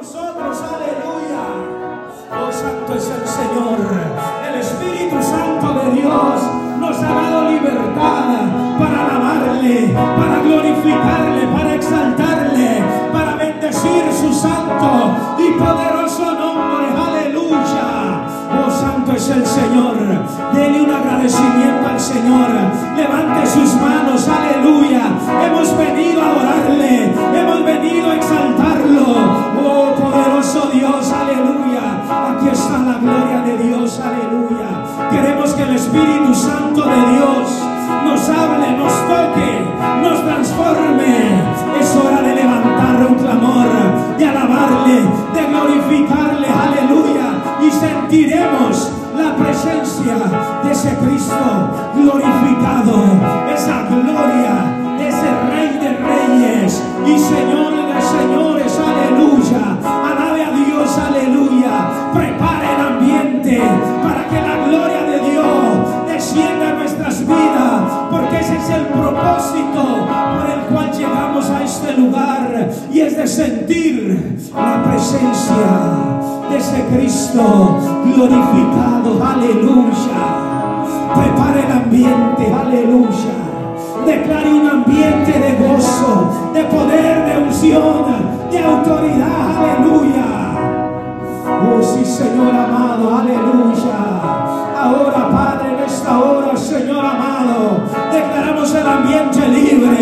nosotros, aleluya. Oh, santo es el Señor. El Espíritu Santo de Dios nos ha dado libertad para alabarle, para glorificarle, para exaltarle, para bendecir su santo y poderoso nombre. Aleluya. Oh, santo es el Señor. Dele un agradecimiento al Señor. Levante sus manos. Aleluya. Hemos venido a adorarle. Hemos venido a exaltarlo. la gloria de Dios, aleluya. Queremos que el Espíritu Santo de Dios nos hable, nos toque, nos transforme. Es hora de levantar un clamor, de alabarle, de glorificarle, aleluya. Y sentiremos la presencia de ese Cristo glorificado, esa gloria, ese Rey de Reyes y Señor Glorificado, aleluya. Prepara el ambiente, aleluya. Declara un ambiente de gozo, de poder, de unción, de autoridad, aleluya. Oh sí, Señor amado, aleluya. Ahora, Padre, en esta hora, Señor amado, declaramos el ambiente libre.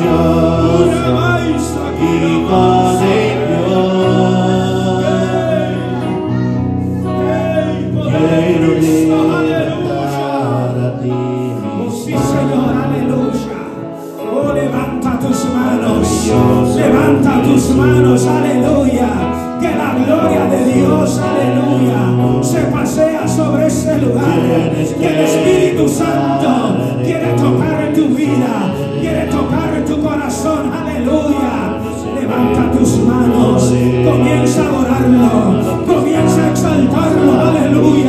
Una maestra aquí, por siempre. ¡Ey! ¡Ey, por Dios! ¡Aleluya! Señor, aleluya. Oh, levanta tus manos. ¡Levanta tus manos, aleluya! Que la gloria de Dios, aleluya, se pasea sobre este lugar. Que el Espíritu Santo quiere tocar en tu vida corazón, aleluya. Levanta tus manos, comienza a orarlo, comienza a exaltarlo, aleluya.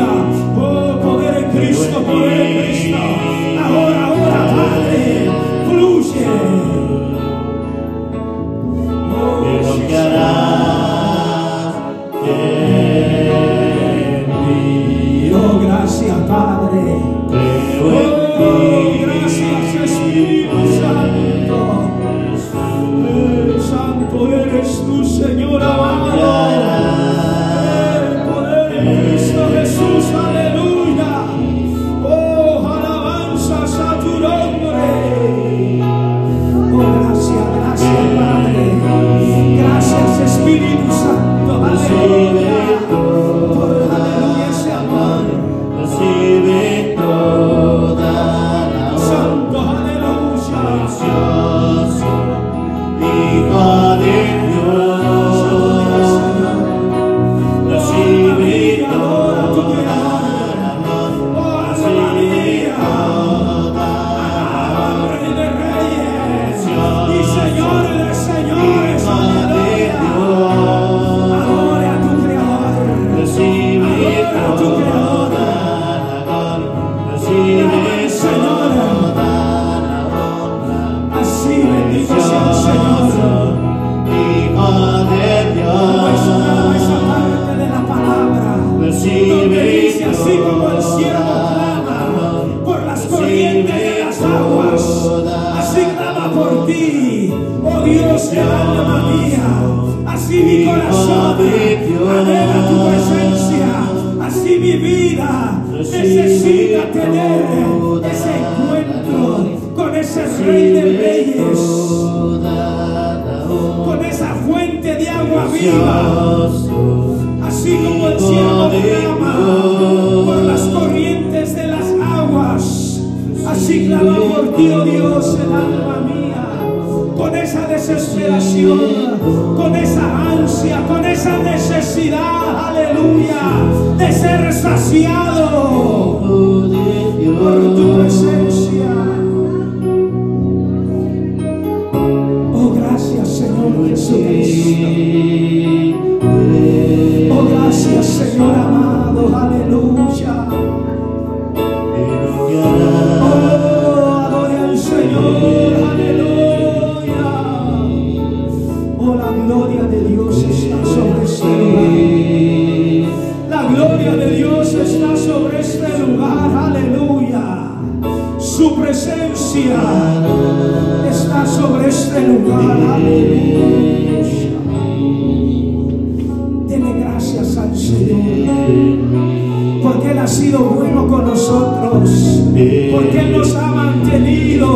Porque Él nos ha mantenido.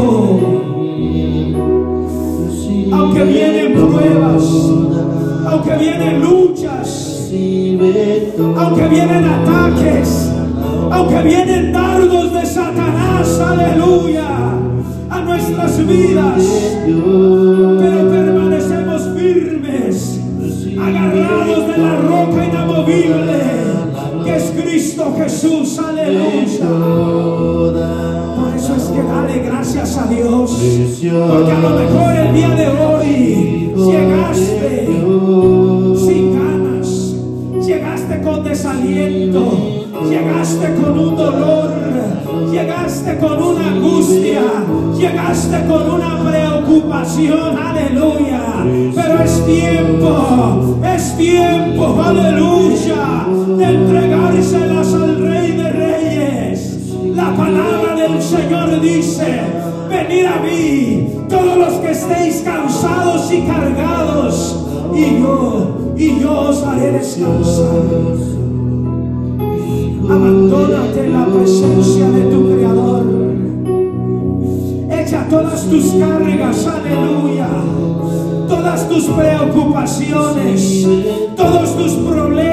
Aunque vienen pruebas. Aunque vienen luchas. Aunque vienen ataques. Aunque vienen dardos de Satanás. Aleluya. A nuestras vidas. Pero permanecemos firmes. Agarrados de la roca inamovible. Jesús. Aleluya. Por eso es que dale gracias a Dios. Porque a lo mejor el día de hoy llegaste sin ganas, llegaste con desaliento, llegaste con un dolor, llegaste con una angustia, llegaste con una preocupación, aleluya. Pero es tiempo, es tiempo, aleluya, de entregárselas palabra del Señor dice, venid a mí, todos los que estéis cansados y cargados, y yo, y yo os haré descansar. Abandónate en la presencia de tu Creador. Echa todas tus cargas, aleluya. Todas tus preocupaciones, todos tus problemas,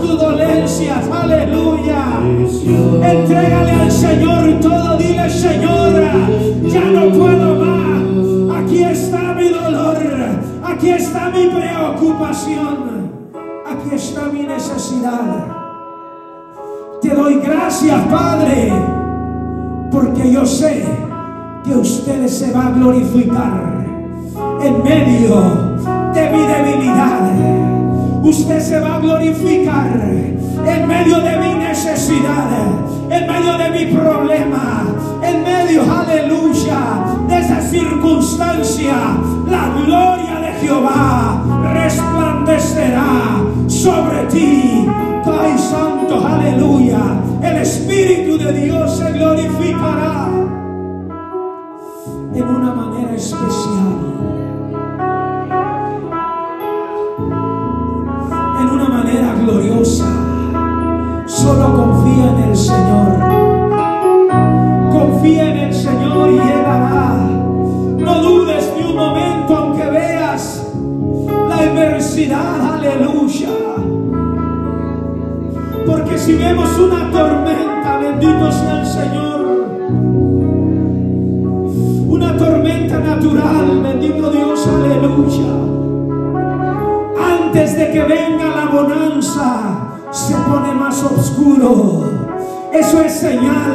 tus dolencias, aleluya. Entrégale al Señor todo, dile Señora, ya no puedo más. Aquí está mi dolor, aquí está mi preocupación, aquí está mi necesidad. Te doy gracias, Padre, porque yo sé que usted se va a glorificar en medio de mi debilidad. Usted se va a glorificar en medio de mi necesidad, en medio de mi problema, en medio, aleluya, de esa circunstancia. La gloria de Jehová resplandecerá sobre ti. Pai Santo, aleluya. El Espíritu de Dios se glorificará en una manera especial. Gloriosa. Solo confía en el Señor. Confía en el Señor y Él hará. No dudes ni un momento aunque veas la adversidad. Aleluya. Porque si vemos una tormenta, bendito sea el Señor. Una tormenta natural, bendito Dios, aleluya. Antes de que venga la bonanza, se pone más oscuro. Eso es señal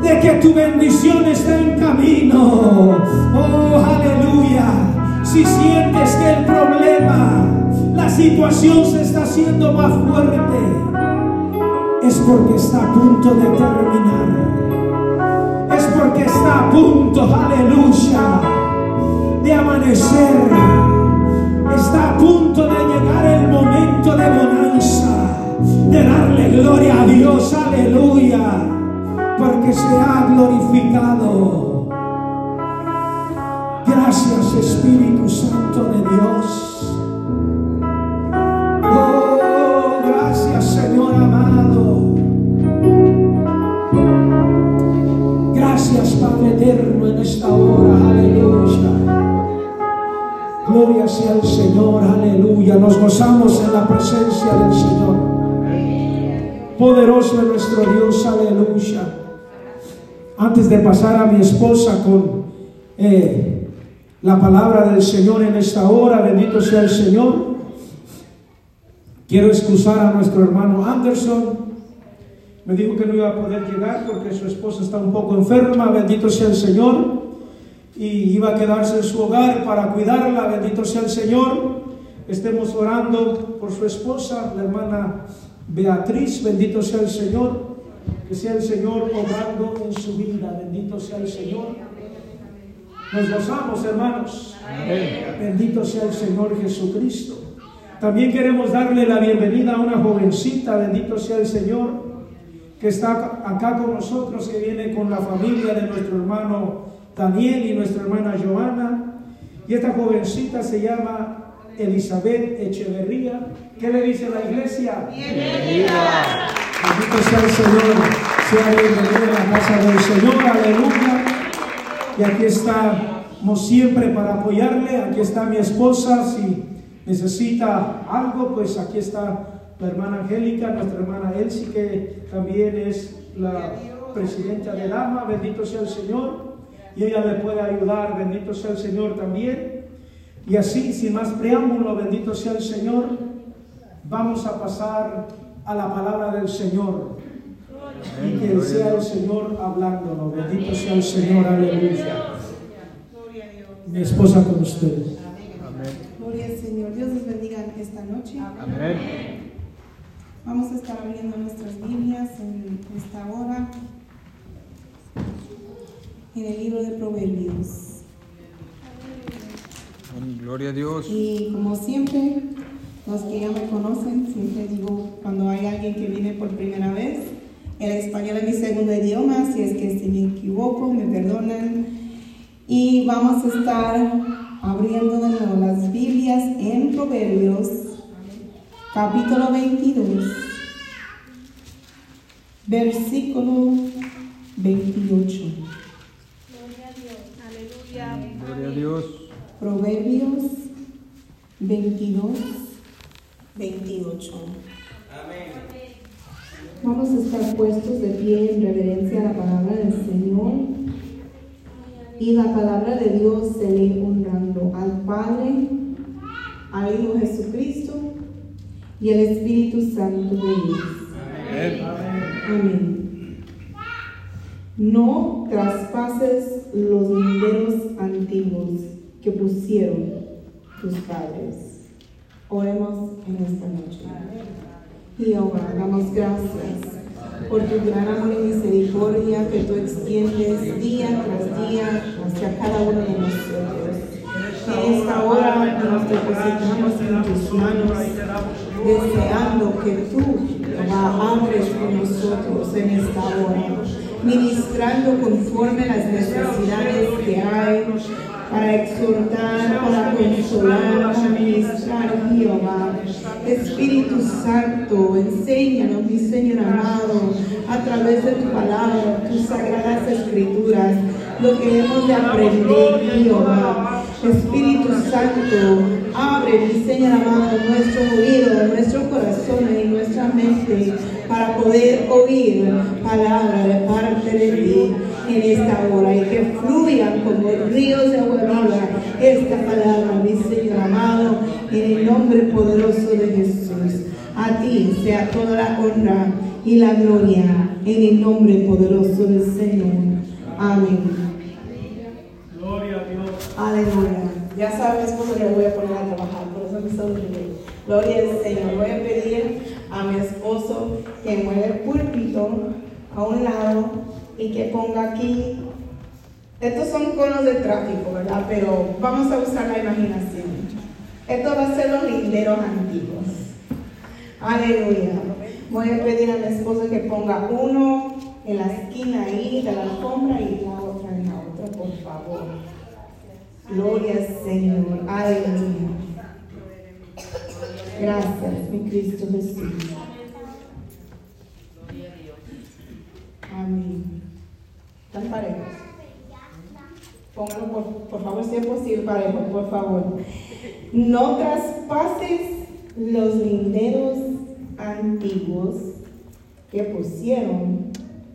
de que tu bendición está en camino. Oh, aleluya. Si sientes que el problema, la situación se está haciendo más fuerte, es porque está a punto de terminar. Es porque está a punto, aleluya, de amanecer. Está a punto de llegar el momento de bonanza, de darle gloria a Dios, aleluya, porque se ha glorificado. Gracias Espíritu Santo de Dios. Oh, gracias Señor amado. Gracias Padre eterno en esta hora, aleluya. Gloria sea al Señor, aleluya. Nos gozamos en la presencia del Señor. Poderoso es nuestro Dios, aleluya. Antes de pasar a mi esposa con eh, la palabra del Señor en esta hora, bendito sea el Señor. Quiero excusar a nuestro hermano Anderson. Me dijo que no iba a poder llegar porque su esposa está un poco enferma, bendito sea el Señor. Y iba a quedarse en su hogar para cuidarla, bendito sea el Señor. Estemos orando por su esposa, la hermana Beatriz, bendito sea el Señor. Que sea el Señor obrando en su vida, bendito sea el Señor. Nos gozamos, hermanos. Bendito sea el Señor Jesucristo. También queremos darle la bienvenida a una jovencita, bendito sea el Señor, que está acá con nosotros, que viene con la familia de nuestro hermano Daniel y nuestra hermana Joana. Y esta jovencita se llama Elizabeth Echeverría. ¿Qué le dice la iglesia? Bienvenida. Bendito sea el Señor, sea bienvenido en la casa del Señor, aleluya. Y aquí estamos siempre para apoyarle, aquí está mi esposa, si necesita algo, pues aquí está la hermana Angélica, nuestra hermana Elsie, que también es la presidenta del AMA, bendito sea el Señor, y ella le puede ayudar, bendito sea el Señor también. Y así, sin más preámbulo, bendito sea el Señor, vamos a pasar a la palabra del Señor. Y que sea el Señor hablándonos. Bendito sea el Señor, aleluya. Mi esposa con ustedes. Gloria al Señor. Dios les bendiga esta noche. Amén. Vamos a estar abriendo nuestras Biblias en esta hora en el libro de Proverbios. Gloria a Dios. Y como siempre, los que ya me conocen, siempre digo cuando hay alguien que viene por primera vez, el español es mi segundo idioma, si es que si me equivoco, me perdonan. Y vamos a estar abriendo de nuevo las Biblias en Proverbios, capítulo 22, versículo 28. Gloria a Dios. Proverbios 22, 28. Vamos a estar puestos de pie en reverencia a la palabra del Señor. Y la palabra de Dios se lee honrando al Padre, al Hijo Jesucristo y al Espíritu Santo de Dios. Amén. Amén. No traspases los linderos antiguos que pusieron tus padres. Oremos en esta noche. Jehová, damos gracias por tu gran amor y misericordia que tú extiendes día tras día hacia cada uno de nosotros. En esta hora nos depositamos en tus manos, deseando que tú, hables con nosotros en esta hora, ministrando conforme las necesidades que hay, para exhortar, para consolar, para ministrar, Jehová. Espíritu Santo, enséñanos, mi Señor amado, a través de tu palabra, tus sagradas escrituras, lo que hemos de aprender, Jehová. Espíritu Santo, abre, mi Señor amado, nuestro oído, nuestro corazón y nuestra mente para poder oír palabra de parte de ti en esta hora y que fluyan como ríos de agua viva esta palabra, mi Señor amado, en el nombre poderoso de Jesús. A ti sea toda la honra y la gloria en el nombre poderoso del Señor. Amén. Gloria a Dios. Aleluya. Ya sabes cómo le voy a poner a trabajar, por eso me sonríe. Gloria al Señor. Voy a pedir a mi esposo que mueva el púlpito a un lado y que ponga aquí. Estos son conos de tráfico, ¿verdad? Pero vamos a usar la imaginación. Esto va a ser los linderos antiguos. Aleluya. Voy a pedir a mi esposo que ponga uno en la esquina ahí de la alfombra y la otra en la otra, por favor. Gloria al Señor. Aleluya. Gracias, mi Cristo Jesús. Amén. ¿Están parejos? Pónganlo, por, por favor, si es posible, parejos, por favor. No traspases los linderos antiguos que pusieron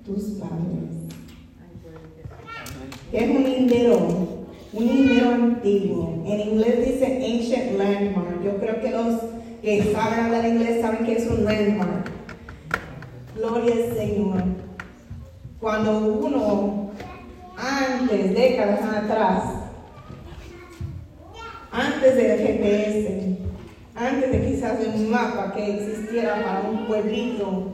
tus padres. ¿Qué es un lindero? Un lindero antiguo. En inglés dice ancient landmark. Yo creo que los que saben hablar inglés saben que es un landmark. Gloria al Señor. Cuando uno, antes, décadas atrás, antes del GPS, antes de quizás de un mapa que existiera para un pueblito,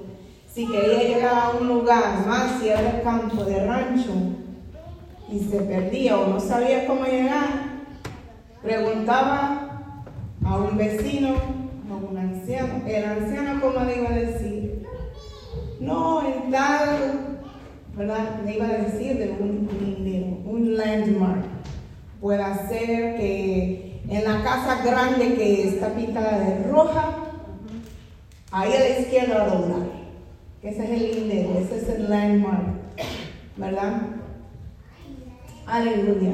si quería llegar a un lugar, más si era campo, de rancho, y se perdía o no sabía cómo llegar, preguntaba a un vecino, un anciano, el anciano, como le iba a decir, no en tal, ¿verdad? Me iba a decir de un lindero, un landmark. Puede ser que en la casa grande que está pintada de roja, ahí a la izquierda va a doblar. Ese es el lindero, ese es el landmark, ¿verdad? Aleluya.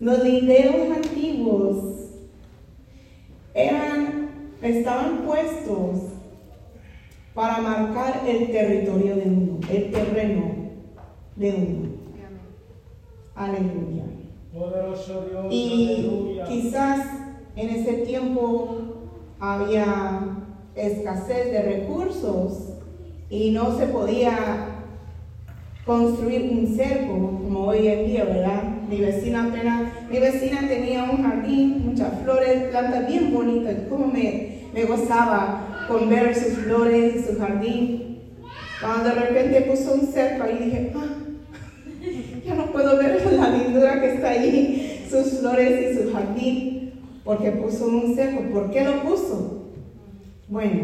Los linderos antiguos eran, estaban puestos para marcar el territorio de uno, el terreno de uno. Aleluya. Y quizás en ese tiempo había escasez de recursos y no se podía construir un cerco como hoy en día, ¿verdad? Mi vecina apenas, mi vecina tenía un jardín, muchas flores, plantas bien bonitas, como me, me gozaba con ver sus flores y su jardín. Cuando de repente puso un cerco ahí dije, ah, ya no puedo ver la lindura que está ahí, sus flores y su jardín, porque puso un cerco. ¿Por qué lo puso? Bueno,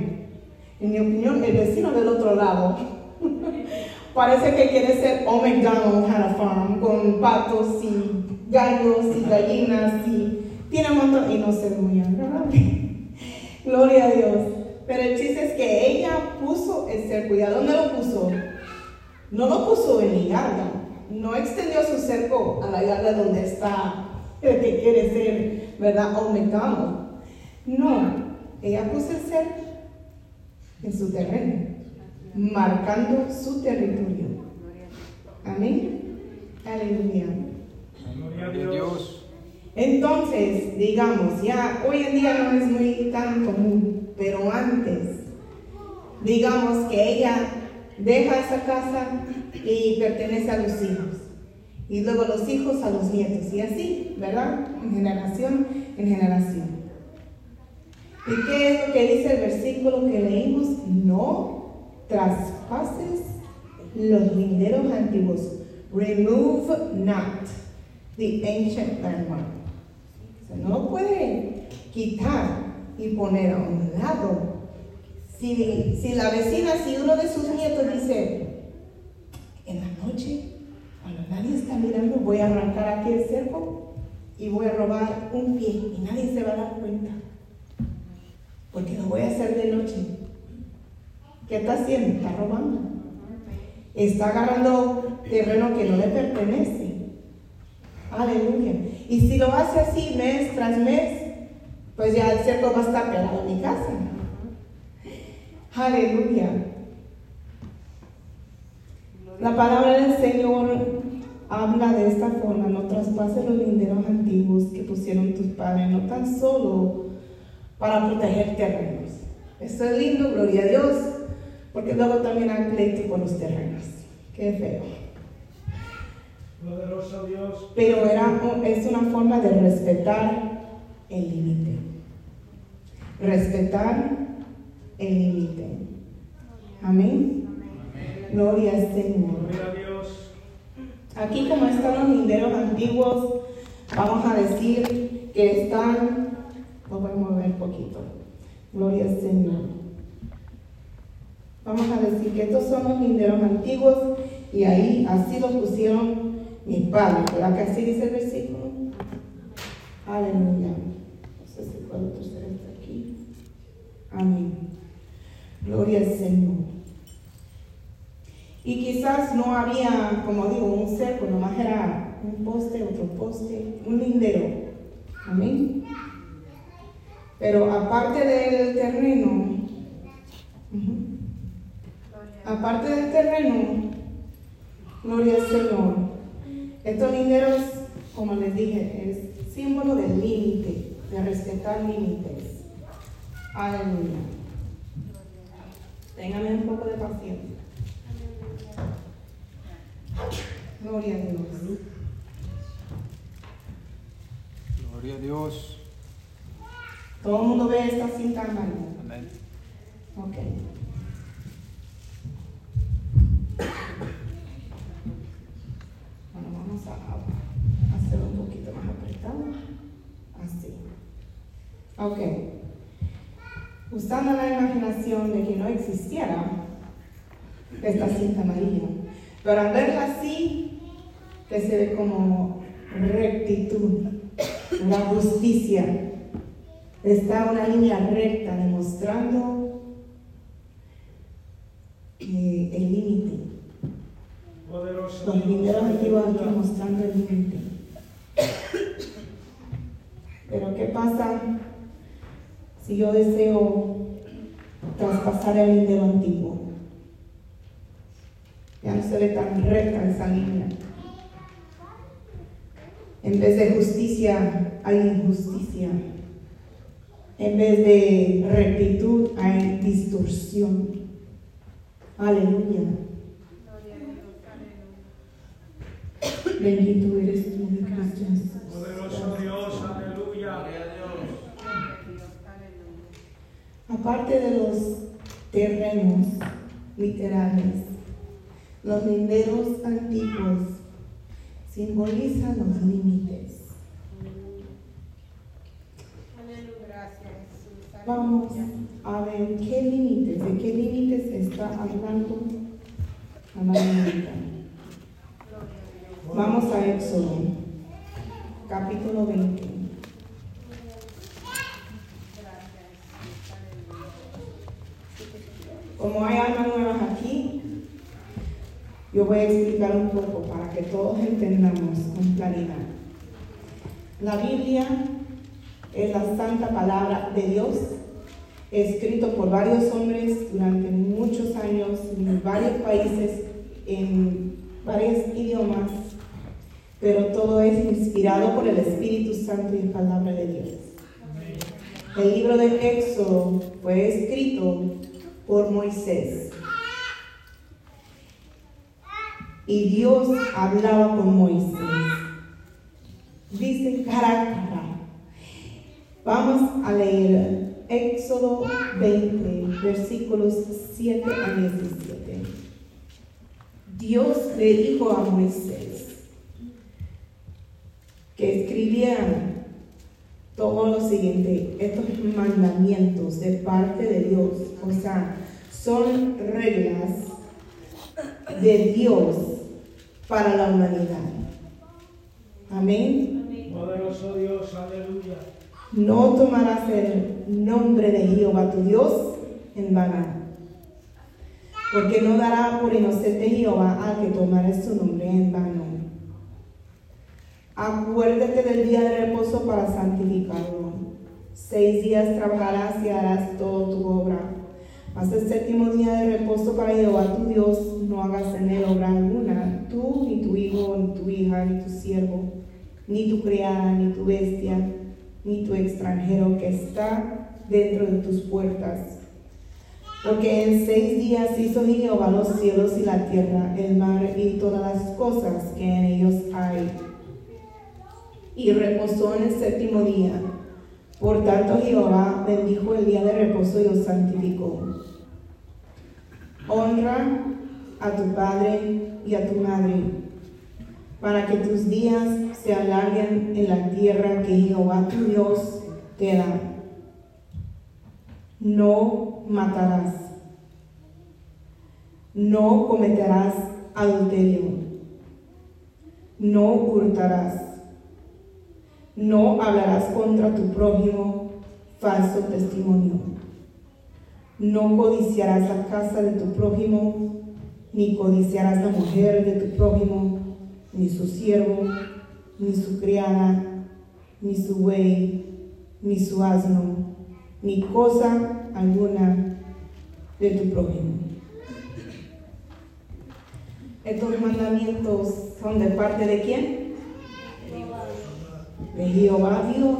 en mi opinión, el vecino del otro lado parece que quiere ser Old McDonald had a farm con patos y gallos y gallinas y tiene un montón y no se muy agradable. Gloria a Dios. Pero el chiste es que ella puso el. ¿Y a dónde lo puso? No lo puso en la yarda. No extendió su cerco a la yarda donde está el que quiere ser, ¿verdad? McDonald. No, ella puso el cerco en su terreno, marcando su territorio. Amén. Aleluya. Dios. Entonces, digamos, ya hoy en día no es muy tan común, pero antes, digamos que ella deja esa casa y pertenece a los hijos, y luego los hijos a los nietos, y así, ¿verdad? En generación en generación. ¿Y qué es lo que dice el versículo que leímos? No traspases los linderos antiguos. Remove not the ancient landmark. O sea, no puede quitar y poner a un lado. Si, si la vecina, si uno de sus nietos dice, en la noche, cuando nadie está mirando, voy a arrancar aquí el cerco y voy a robar un pie y nadie se va a dar cuenta. Porque lo voy a hacer de noche. ¿Qué está haciendo? Está robando. Está agarrando terreno que no le pertenece. Aleluya. Y si lo hace así mes tras mes, pues ya el cerco va a estar pegado a mi casa. Aleluya. La palabra del Señor habla de esta forma, no traspases los linderos antiguos que pusieron tus padres, no tan solo para proteger terrenos. Esto es lindo, gloria a Dios, porque luego también hay pleito por los terrenos. Qué feo. Poderoso Dios. Pero era, es una forma de respetar el límite. Respetar el límite. Amén. Gloria al Señor. Gloria a Dios. Aquí como están los linderos antiguos, vamos a decir que están, lo voy a mover un poquito. Gloria al Señor. Vamos a decir que estos son los linderos antiguos y ahí así los pusieron mis padres, ¿verdad que así dice el versículo? Aleluya. No sé si puedo torcer esto aquí. Amén. Gloria al Señor. Y quizás no había, como digo, un cerco, nomás era un poste, otro poste, un lindero. Amén. Pero aparte del terreno, aparte del terreno, gloria al Señor, estos linderos, como les dije, es símbolo del límite, de respetar límites. Aleluya. Ténganme un poco de paciencia. Gloria a Dios. Gloria a Dios. Todo el mundo ve esta cinta amarilla. Amén. Ok. Vamos a hacerlo un poquito más apretado. Así. Ok. usando la imaginación de que no existiera esta cinta amarilla. Pero al verla así, que se ve como rectitud, la justicia. Está una línea recta demostrando eh, el límite. Los Dios, linderos antiguos aquí mostrando el límite. Pero ¿qué pasa si yo deseo traspasar el lindero antiguo? Ya no se ve tan recta esa línea. En vez de justicia hay injusticia. En vez de rectitud hay distorsión. Aleluya. Bendito eres tú, mi Cristo Jesús. Poderoso Dios, aleluya. Aparte de los terrenos literales, los linderos antiguos simbolizan los límites. Vamos a ver qué límites, de qué límites está hablando la Biblia. Vamos a Éxodo, capítulo 20. Como hay almas nuevas aquí, yo voy a explicar un poco para que todos entendamos con claridad. La Biblia es la santa palabra de Dios, escrito por varios hombres durante muchos años en varios países, en varios idiomas, pero todo es inspirado por el Espíritu Santo y palabra de Dios. El libro de Éxodo fue escrito por Moisés. Y Dios hablaba con Moisés. Dice cara a cara. Vamos a leer Éxodo 20, versículos 7 a 17. Dios le dijo a Moisés que todo lo siguiente, estos mandamientos de parte de Dios, o sea, son reglas de Dios para la humanidad. Amén. Poderoso Dios, aleluya. No tomarás el nombre de Jehová tu Dios en vano, porque no dará por inocente Jehová al que tomare su nombre en vano. Acuérdate del día de reposo para santificarlo. Seis días trabajarás y harás toda tu obra. Mas el séptimo día de reposo para Jehová tu Dios, no hagas en él obra alguna, tú, ni tu hijo, ni tu hija, ni tu siervo, ni tu criada, ni tu bestia, ni tu extranjero que está dentro de tus puertas. Porque en seis días hizo Jehová los cielos y la tierra, el mar y todas las cosas que en ellos hay y reposó en el séptimo día. Por tanto, Jehová bendijo el día de reposo y lo santificó. Honra a tu padre y a tu madre, para que tus días se alarguen en la tierra que Jehová tu Dios te da. No matarás. No cometerás adulterio. No hurtarás. No hablarás contra tu prójimo falso testimonio. No codiciarás la casa de tu prójimo, ni codiciarás la mujer de tu prójimo, ni su siervo, ni su criada, ni su buey, ni su asno, ni cosa alguna de tu prójimo. Estos mandamientos son de parte de quién? De Jehová Dios.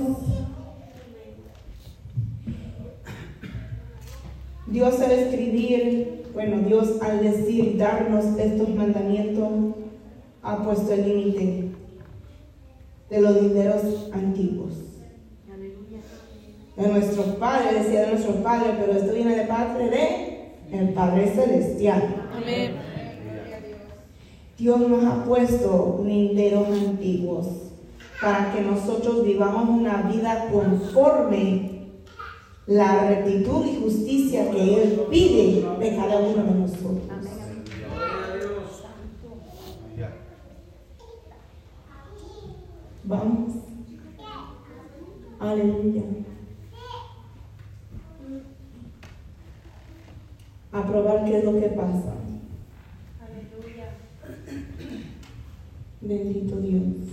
Dios al escribir, bueno, Dios al decir, darnos estos mandamientos, ha puesto el límite de los dineros antiguos. De nuestro Padre, decía de nuestro Padre, pero esto viene de parte de el Padre Celestial. Amén. Dios nos ha puesto linderos antiguos para que nosotros vivamos una vida conforme la rectitud y justicia que Él pide de cada uno de nosotros. Vamos. Aleluya. A probar qué es lo que pasa. Bendito Dios.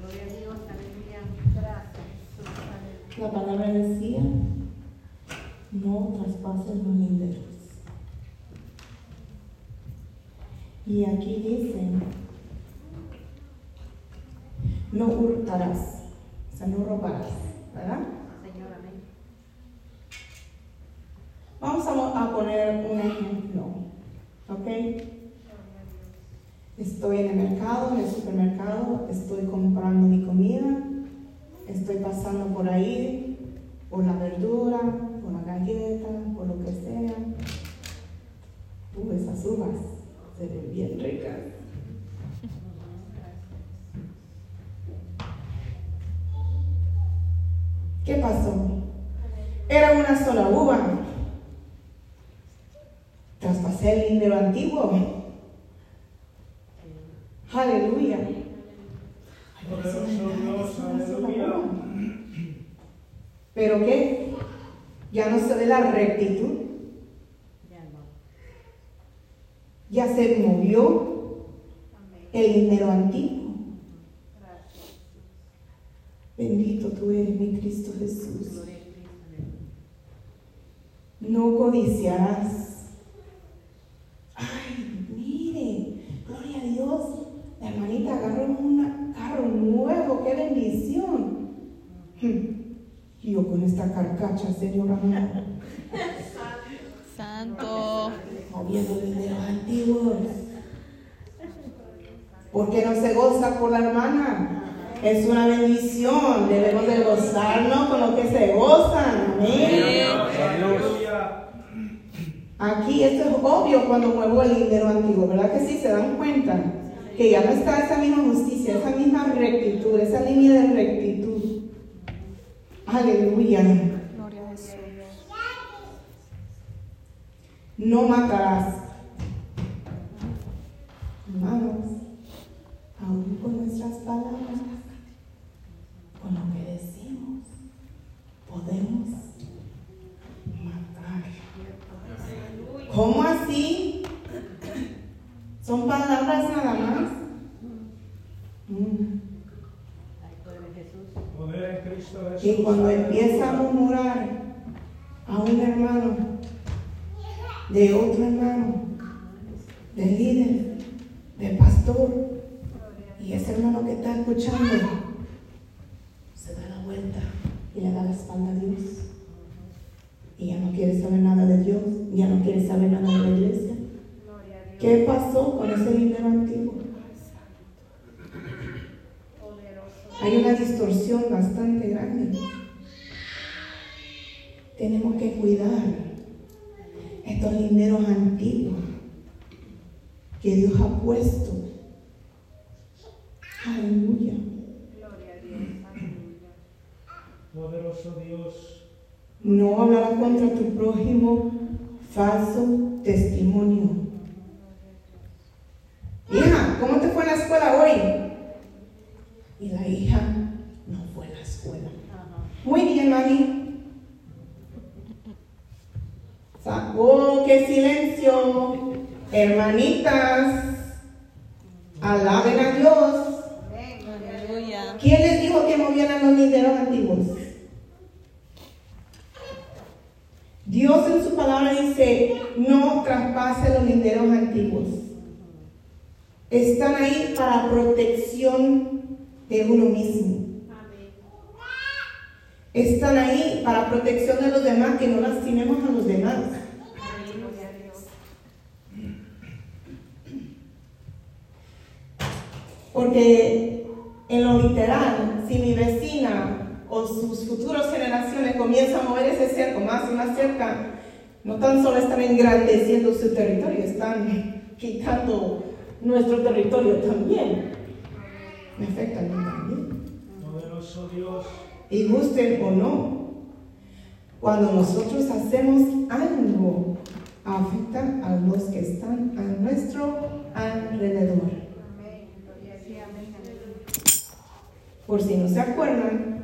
Gloria a Dios, aleluya. Gracias, Jesús, aleluya. La palabra decía, no traspases los linderos. Y aquí dice, no hurtarás, o sea, no robarás, ¿verdad? Señor, amén. Vamos a, a poner un ejemplo, ¿ok? Estoy en el mercado, en el supermercado, estoy comprando mi comida, estoy pasando por ahí, por la verdura, por la galleta, por lo que sea. Uh, esas uvas se ven bien ricas. ¿Qué pasó? Era una sola uva. Traspasé el lindero antiguo. Aleluya. ¿Pero qué? Ya no se ve la rectitud. Ya se movió el lindero antiguo. Bendito tú eres, mi Cristo Jesús. No codiciarás. Ay, mire, gloria a Dios. La hermanita agarró un carro nuevo, qué bendición. Hmm. Y yo con esta carcacha, Señor amado, Santo. moviendo dinero antiguos. ¿Por qué no se goza por la hermana? Es una bendición. Debemos de gozarnos con lo que se gozan. Amén. Aquí esto es obvio cuando muevo el lindero antiguo, ¿verdad que sí? ¿Se dan cuenta? Que ya no está esa misma justicia, esa misma rectitud, esa línea de rectitud. Aleluya. Gloria a Jesús. No matarás. Hermanos, aún con nuestras palabras, con lo que decimos, podemos matar. ¿Cómo así? ¿Son palabras nada más? Mm. Ay, poder de Jesús. Poder en Cristo Jesús. Que cuando empieza a murmurar a un hermano de otro del líder, del pastor, y ese hermano que está escuchando se da la vuelta y le da la espalda a Dios. Y ya no quiere saber nada de Dios, ya no quiere saber nada de la iglesia. Gloria a Dios. ¿Qué pasó con ese líder antiguo? Poderoso. Hay una distorsión bastante grande. Tenemos que cuidar estos linderos antiguos que Dios ha puesto. Aleluya. Gloria a Dios. Aleluya. Poderoso Dios. No hablarás contra tu prójimo falso testimonio. Hija, ¿cómo te fue en la escuela hoy? Y la hija no fue a la escuela. Ajá. Muy bien, mami. Sa- Oh, qué silencio. Hermanitas, alaben a Dios. Amén. Gloria a Dios. Aleluya. ¿Quién les dijo que movieran los linderos antiguos? Dios en su palabra dice, no traspase los linderos antiguos. Están ahí para protección de uno mismo. Amén. Están ahí para protección de los demás, que no lastimemos a los demás. Amén. Gloria a Dios. Porque en lo literal, si mi vecina o sus futuras generaciones comienzan a mover ese cerco más y más cerca, no tan solo están engrandeciendo su territorio, están quitando nuestro territorio también. me afecta a mí también. Poderoso Dios. Y gusten o no, cuando nosotros hacemos algo, afecta a los que están a nuestro alrededor. Amén. Gloria a ti. Amén. Por si no se acuerdan,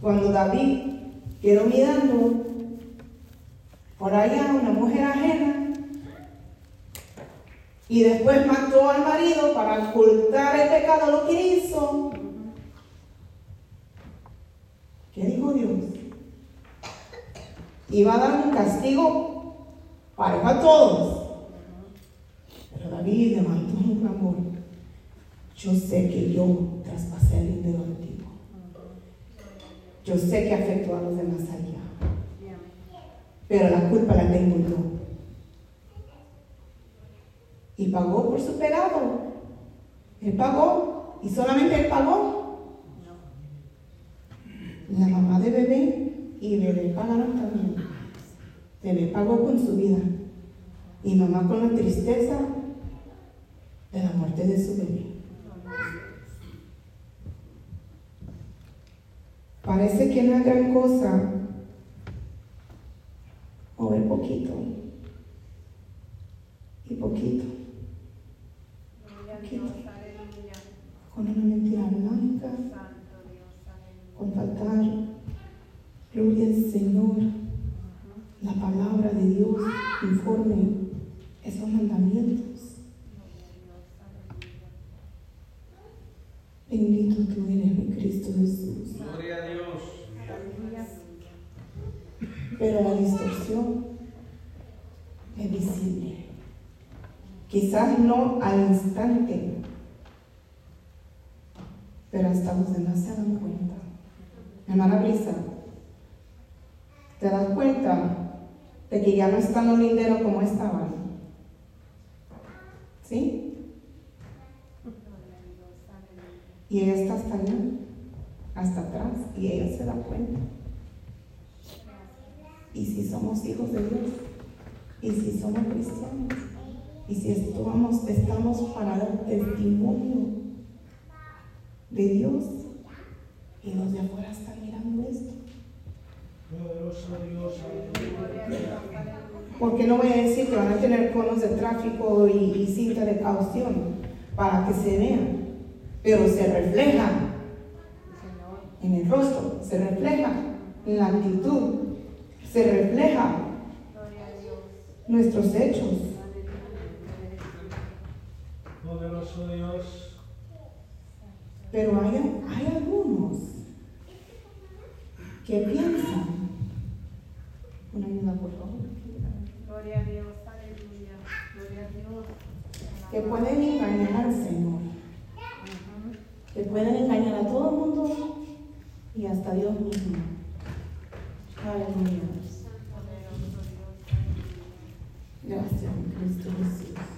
cuando David quedó mirando por allá una mujer ajena y después mató al marido para ocultar el pecado lo que hizo, ¿qué dijo Dios? Iba a dar un castigo parejo a todos. Pero David levantó un clamor. Yo sé que yo Yo sé que afectó a los demás allá. Pero la culpa la tengo yo. Y pagó por su pecado. Él pagó. Y solamente él pagó. La mamá de bebé y bebé pagaron también. Bebé pagó con su vida. Y mamá con la tristeza de la muerte de su bebé. Parece que no es gran cosa mover poquito y poquito Gloria a Dios. Aleluya. con una mentira blanca, Santo Dios. Aleluya. con faltar gloria al Señor, la palabra de Dios informe esos mandamientos. Bendito tú eres, mi Cristo Jesús. Gloria a Dios. Pero la distorsión es visible. Quizás no al instante, pero hasta los demás se dan cuenta. Hermana Brisa, ¿te das cuenta de que ya no están los linderos como estaban? ¿Sí? Y ella está hasta allá, hasta atrás, y ella se da cuenta. Y si somos hijos de Dios, y si somos cristianos, y si estamos, estamos para dar testimonio de Dios, y los de afuera están mirando esto. Porque no voy a decir que van a tener conos de tráfico y, y cinta de caución para que se vean, pero se refleja en el rostro, se refleja en la actitud, se refleja nuestros hechos. Poderoso Dios. Pero hay, hay algunos que piensan, una ayuda por favor, Gloria a Dios. Aleluya. Gloria a Dios. que pueden engañar al Señor, que pueden engañar a todo el mundo y hasta Dios mismo. Aleluya. Gracias, Cristo Jesús.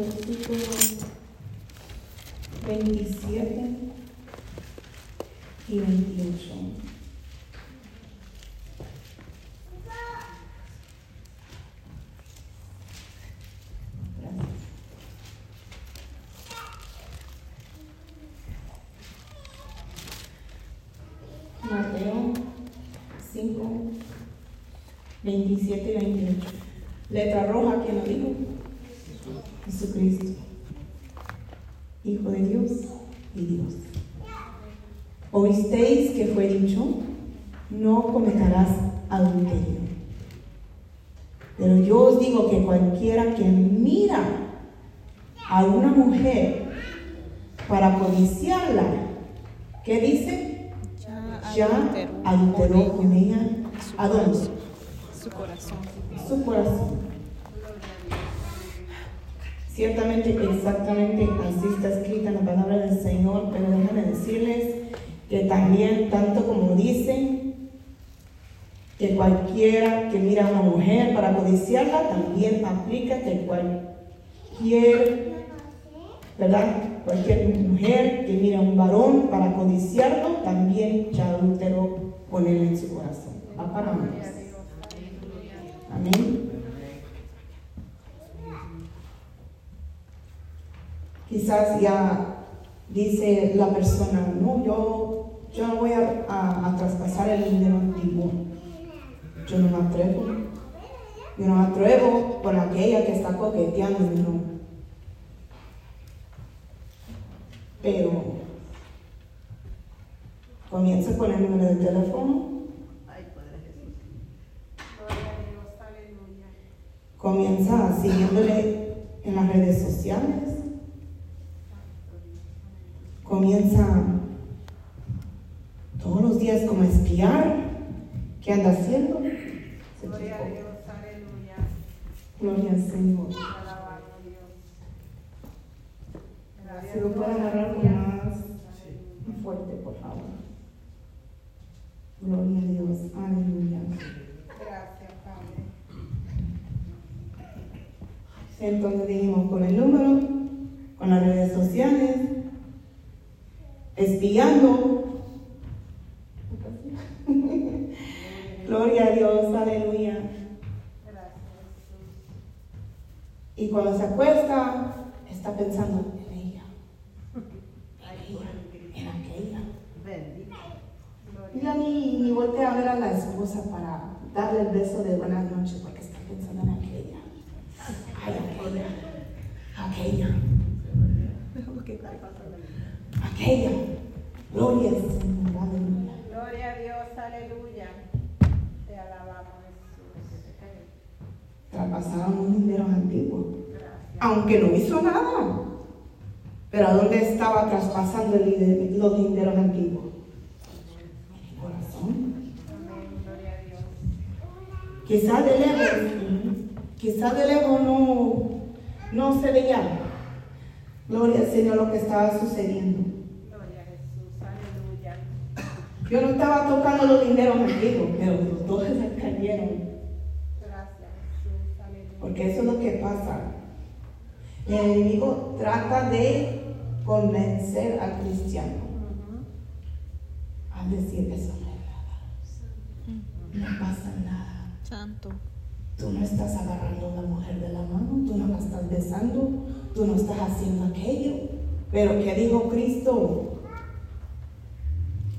Versículos 27 y 28. Gracias. Mateo 5, 27 y 28. Letra roja, ¿quién lo dijo? Jesucristo. Hijo de Dios y Dios. Oísteis que fue dicho, no cometerás adulterio. Pero yo os digo que cualquiera que mira a una mujer para codiciarla, ¿qué dice? Ya adulteró con ella. ¿A dónde? Su corazón. Su corazón. Ciertamente, exactamente así está escrita en la palabra del Señor, pero déjenme decirles que también, tanto como dicen, que cualquiera que mira a una mujer para codiciarla, también aplica que cualquier, ¿verdad? Cualquier mujer que mira a un varón para codiciarlo, también ya adulteró con él en su corazón. Va para ambos. Amén. Quizás ya dice la persona, no, yo, yo voy a, traspasar el dinero antiguo. Yo no me atrevo. Yo no me atrevo con aquella que está coqueteando, no. Pero comienza con el número de teléfono, comienza siguiéndole en las redes sociales, comienza todos los días como a espiar qué anda haciendo. Gloria a. Dios, aleluya. Gloria al Señor. Si lo pueden con aleluya. más fuerte, por favor. Gloria a Dios. Aleluya. Gracias, Padre. Entonces dijimos con el número, con las redes sociales, espiando. Gloria a Dios, aleluya. Y cuando se acuesta, está pensando en ella, en ella, en aquella. Y ya ni, ni voltea a ver a la esposa para darle el beso de buenas noches porque está pensando en aquella. Ay, aquella. Aquella. Aquella. Gloria al Señor. Aleluya. Gloria a Dios, aleluya. Traspasaron un dinero antiguo. Gracias. Aunque no hizo nada. Pero ¿a dónde estaba traspasando los dineros antiguos? En el corazón. Quizás de lejos, quizás de lejos no, no se veía. Gloria al Señor lo que estaba sucediendo. Gloria a Jesús, aleluya. Yo no estaba tocando los dineros antiguos, pero los dos se cayeron. Porque eso es lo que pasa. El enemigo trata de convencer al cristiano al decir eso no es nada. No pasa nada. Santo. Tú no estás agarrando a una mujer de la mano, tú no la estás besando, tú no estás haciendo aquello. Pero ¿qué dijo Cristo?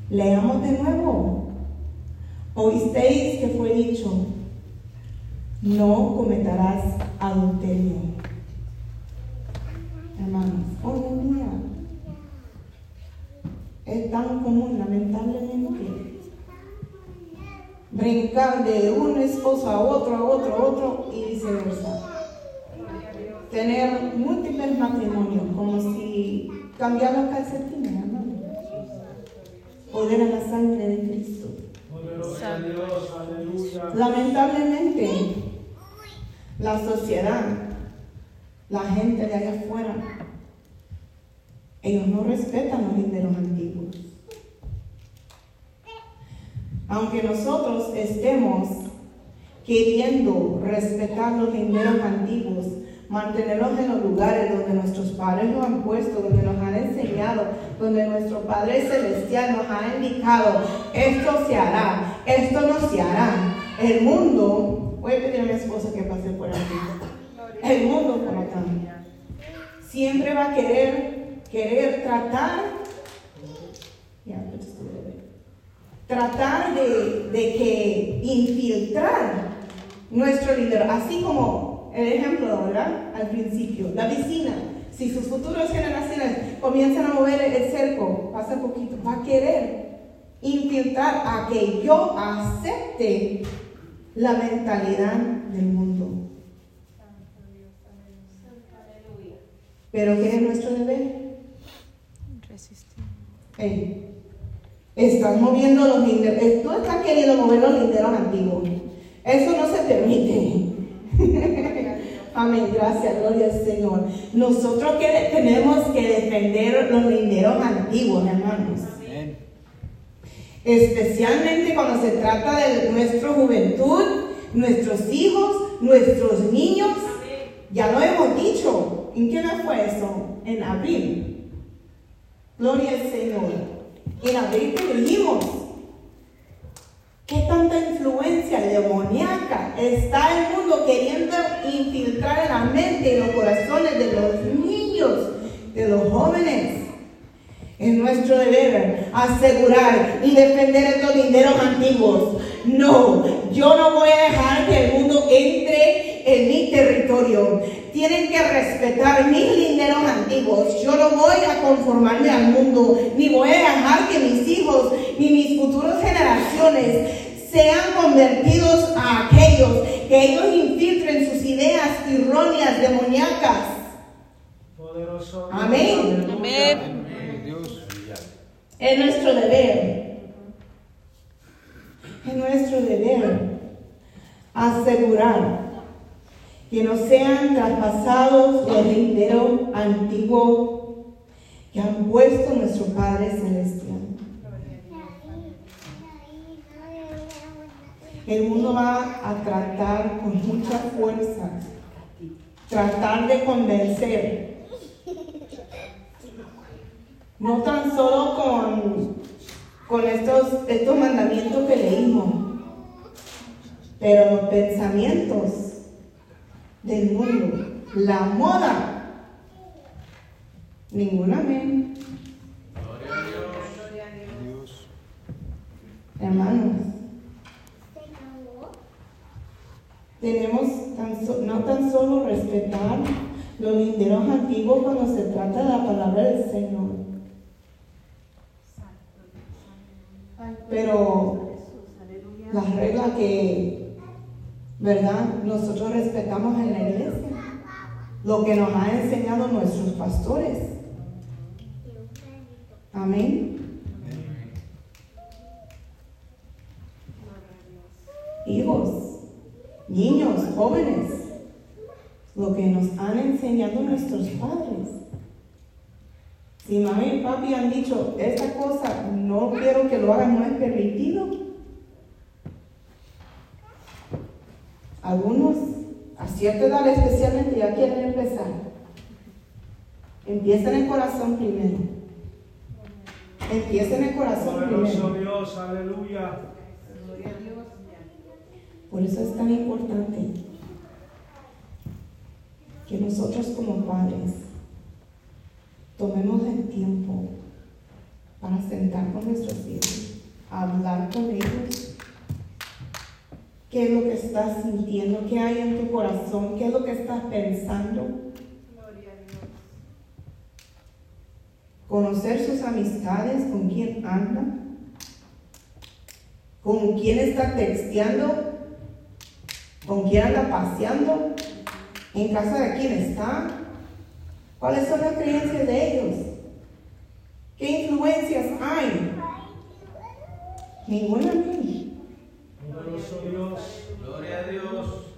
Leamos de nuevo. Oísteis que fue dicho, no cometerás adulterio. Hermanos, hoy en día es tan común, lamentablemente, brincar de un esposo a otro, a otro, a otro y viceversa. Tener múltiples matrimonios, como si cambiar los calcetines, hermano. Poder a la sangre de Cristo. Lamentablemente, la sociedad, la gente de allá afuera, ellos no respetan los dineros antiguos. Aunque nosotros estemos queriendo respetar los dineros antiguos, mantenerlos en los lugares donde nuestros padres nos han puesto, donde nos han enseñado, donde nuestro Padre Celestial nos ha indicado, esto se hará, esto no se hará. El mundo, voy a pedir a mi esposa que pase por aquí. El mundo como tal. Siempre va a querer, querer tratar, tratar de, de que infiltrar nuestro líder, así como el ejemplo, ¿verdad? Al principio, la vecina, si sus futuras generaciones comienzan a mover el cerco, pasa poquito, va a querer infiltrar a que yo acepte la mentalidad del mundo. Pero ¿qué es nuestro deber? Resistir. Eh, estás moviendo los linderos, eh, tú estás queriendo mover los linderos antiguos. Eso no se permite. Amén, gracias, gloria al Señor. Nosotros que tenemos que defender los linderos antiguos, hermanos. Especialmente cuando se trata de nuestra juventud, nuestros hijos, nuestros niños. Ya lo hemos dicho. ¿En qué mes fue eso? En abril. Gloria al Señor. En abril te dijimos. ¿Qué tanta influencia demoníaca está el mundo queriendo infiltrar en la mente y los corazones de los niños, de los jóvenes? Es nuestro deber asegurar y defender estos linderos antiguos. No, yo no voy a dejar que el mundo entre en mi territorio. Tienen que respetar mis linderos antiguos. Yo no voy a conformarme al mundo, ni voy a dejar que mis hijos ni mis futuras generaciones sean convertidos a aquellos que ellos infiltren sus ideas erróneas, demoníacas. Poderoso Amén. Amén. Es nuestro deber. Es nuestro deber asegurar que no sean traspasados los linderos antiguos que han puesto nuestro Padre Celestial. El mundo va a tratar con mucha fuerza, tratar de convencer no tan solo con, con estos, estos mandamientos que leímos, pero los pensamientos del mundo, la moda, ninguna amén. Dios. Hermanos, tenemos tan no tan solo respetar los linderos antiguos cuando se trata de la palabra del Señor, pero las reglas que, ¿verdad? Nosotros respetamos en la iglesia, lo que nos han enseñado nuestros pastores. Amén. hijos, niños, jóvenes, lo que nos han enseñado nuestros padres. Si mami y papi han dicho, esta cosa no quiero que lo hagan, no es permitido. Algunos, a cierta edad especialmente, ya quieren empezar. Empieza en el corazón primero. Empieza en el corazón primero. Dios, aleluya. Por eso es tan importante que nosotros como padres tomemos el tiempo para sentar con nuestros hijos, hablar con ellos. ¿Qué es lo que estás sintiendo? ¿Qué hay en tu corazón? ¿Qué es lo que estás pensando? Conocer sus amistades, con quién anda, con quién está texteando, con quién anda paseando, en casa de quién está, cuáles son las creencias de ellos, qué influencias hay. Ninguna. Poderoso Dios. Gloria a Dios.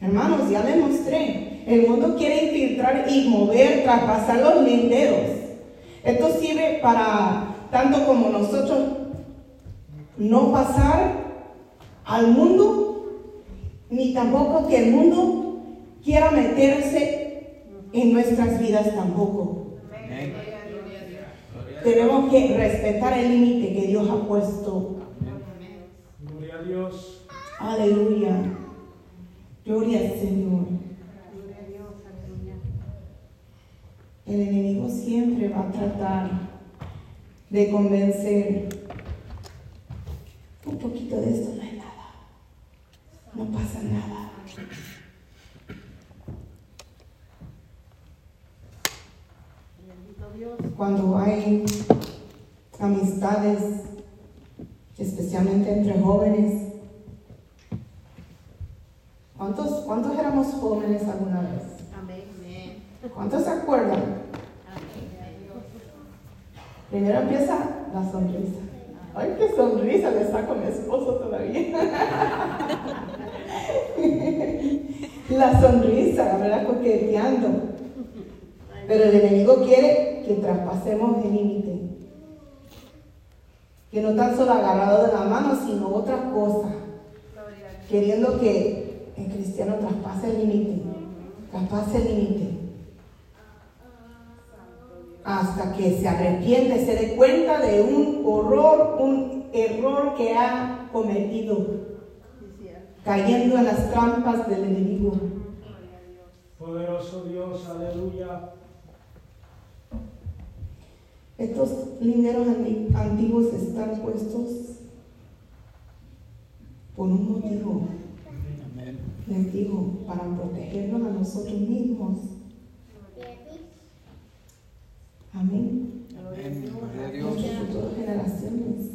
Hermanos, ya les mostré. El mundo quiere infiltrar y mover, traspasar los linderos. Esto sirve para tanto como nosotros no pasar al mundo, ni tampoco que el mundo quiera meterse en nuestras vidas tampoco. Amén. Tenemos que respetar el límite que Dios ha puesto. Gloria a Dios. Aleluya. Gloria al Señor. El enemigo siempre va a tratar de convencer. Un poquito de esto no es nada. No pasa nada. Cuando hay amistades, especialmente entre jóvenes, ¿Cuántos, ¿Cuántos éramos jóvenes alguna vez? ¿Cuántos se acuerdan? Primero empieza la sonrisa. Ay, qué sonrisa le saco a mi esposo todavía. la sonrisa, ¿verdad? Coqueteando. Pero el enemigo quiere que traspasemos el límite. Que no tan solo agarrado de la mano, sino otra cosa. Queriendo que el cristiano traspase el límite. Traspase el límite. Hasta que se arrepiente, se dé cuenta de un horror, un error que ha cometido. Cayendo en las trampas del enemigo. Poderoso Dios, aleluya. Estos linderos anti- antiguos están puestos por un motivo. Les digo, para protegernos a nosotros mismos. Amén. Amén. Gloria a Dios. Nuestras futuras generaciones.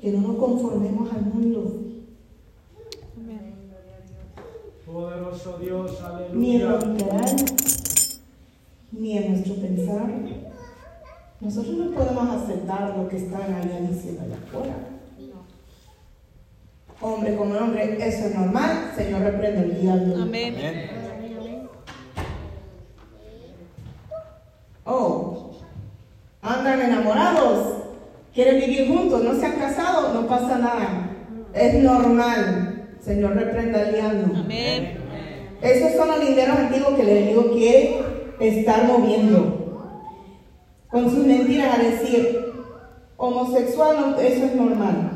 Que no nos conformemos al mundo, Poderoso Dios, ni en lo aleluya. literal, ni en nuestro pensar. Nosotros no podemos aceptar lo que están allá diciendo allá afuera. Hombre como hombre, eso es normal. Señor, reprende el diablo. Amén. Amén. Oh, andan enamorados, quieren vivir juntos, no se han casado, no pasa nada. Es normal. Señor, reprenda el diablo. Amén. Esos son los linderos antiguos que el enemigo quiere estar moviendo. Con sus mentiras a decir, homosexual, eso es normal.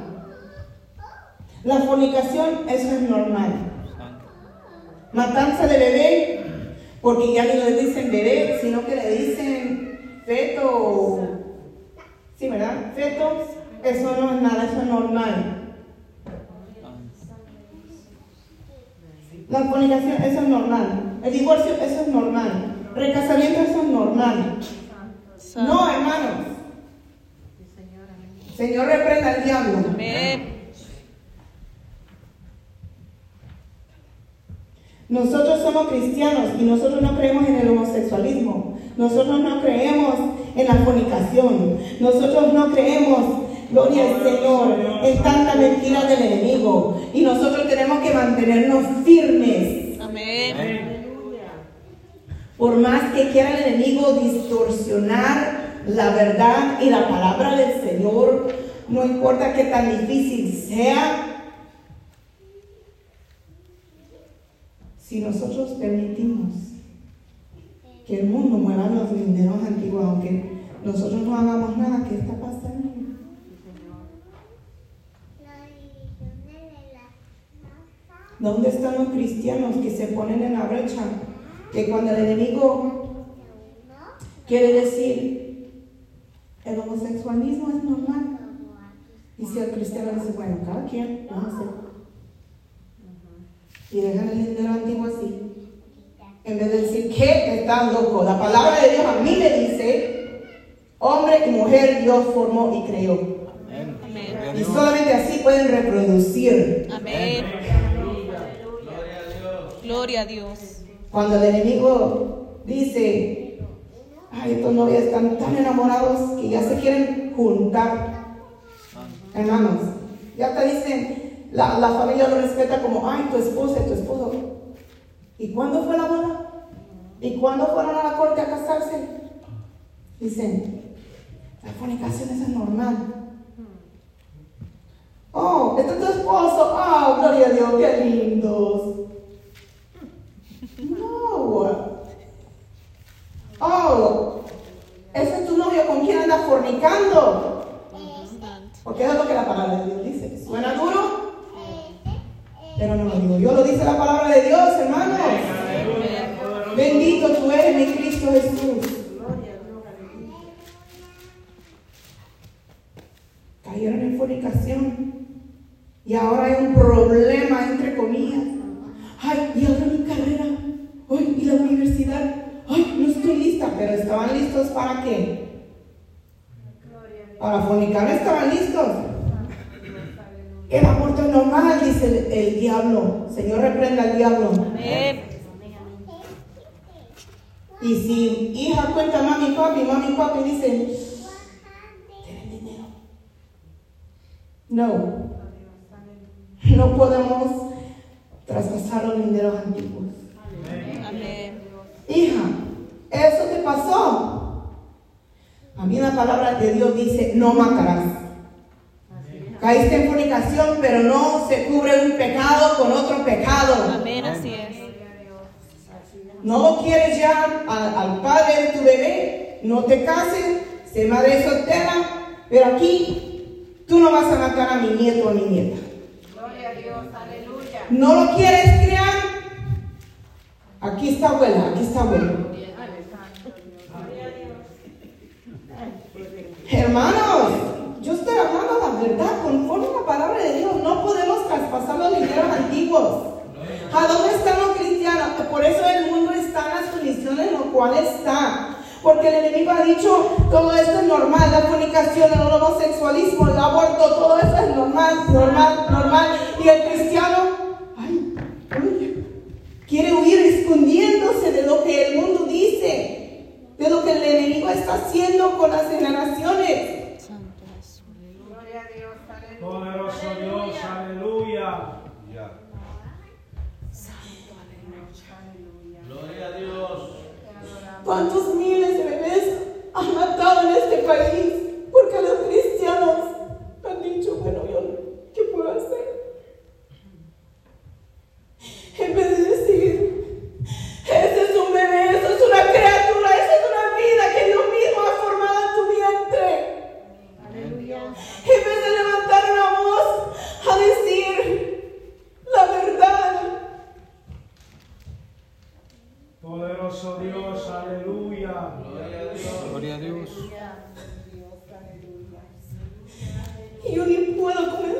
La fornicación, eso es normal. Matanza de bebé, porque ya no le dicen bebé, sino que le dicen feto. Sí, ¿verdad? Feto, eso no es nada, eso es normal. La fornicación, eso es normal. El divorcio, eso es normal. Recasamiento, eso es normal. No, hermanos. Señor, reprenda al diablo. Amén. Nosotros somos cristianos y nosotros no creemos en el homosexualismo. Nosotros no creemos en la fornicación. Nosotros no creemos, gloria al Señor, en tanta mentira del enemigo. Y nosotros tenemos que mantenernos firmes. Por más que quiera el enemigo distorsionar la verdad y la palabra del Señor, no importa qué tan difícil sea, si nosotros permitimos que el mundo mueva los linderos antiguos, aunque nosotros no hagamos nada, ¿qué está pasando? ¿Dónde están los cristianos que se ponen en la brecha? Que cuando el enemigo quiere decir, el homosexualismo es normal. Y si el cristiano dice, bueno, cada quien, no sé. Y dejan el lindero antiguo así. En vez de decir, ¿qué? Estás loco. La palabra de Dios a mí me dice, hombre y mujer Dios formó y creó. Amén. Gloria a Y Dios. solamente así pueden reproducir. Amén. Gloria a Dios. Cuando el enemigo dice, ay, estos novios están tan enamorados que ya se quieren juntar. Hermanos, ya te dicen, la, la familia lo respeta como, ay, tu esposa tu esposo. ¿Y cuándo fue la boda? ¿Y cuándo fueron a la corte a casarse? Dicen, la fornicación es normal. Oh, este es tu esposo. Oh, gloria a Dios, qué lindos. No. Oh, ese es tu novio con quien andas fornicando. Porque es lo que la palabra de Dios dice. ¿Suena duro? Pero no lo digo yo, lo dice la palabra de Dios, hermanos. Bendito tú eres, mi Cristo Jesús. Cayeron en fornicación. Y ahora hay un problema, entre comillas. Ay, y ahora mi carrera. Ay, y la universidad. Ay, no estoy lista. Pero estaban listos para qué? Para fornicar no estaban listos. El aborto es normal, dice el, el diablo. Señor, reprenda al diablo. Amén. Y si hija cuenta mami, papi, mami, papi dicen, ¿tienen dinero? No. No podemos traspasar los linderos antiguos. Amén. Hija, pasó. A mí la palabra de Dios dice, no matarás. Caíste en fornicación, pero no se cubre un pecado con otro pecado. Amén, así es. No quieres ya al padre de tu bebé, no te cases, sé madre soltera, pero aquí tú no vas a matar a mi nieto o a mi nieta. Gloria a Dios, aleluya. ¿No lo quieres criar? Aquí está abuela, aquí está abuela. Hermanos, yo estoy hablando la verdad, conforme a la palabra de Dios, no podemos traspasar los dineros antiguos. ¿A dónde están los cristianos? Por eso el mundo está en las condiciones en las cuales está. Porque el enemigo ha dicho, todo esto es normal, la fornicación, el homosexualismo, el aborto, todo eso es normal, normal, normal. Y el cristiano, ay, ay, quiere huir escondiéndose de lo que el mundo dice, de lo que el enemigo está haciendo con las generaciones. Santo Jesús. Gloria a Dios, aleluya. Poderoso Dios, aleluya. Gloria a Dios. ¿Cuántos miles de bebés han matado en este país? Porque los cristianos han dicho, bueno, yo, ¿qué puedo hacer? En vez de decir, ese es un bebé, eso es una criatura, eso es una vida que Dios mismo ha formado en tu vientre. Aleluya. En vez de levantar una voz a decir la verdad, Poderoso Dios, aleluya. Gloria a Dios. Y yo ni puedo comenzar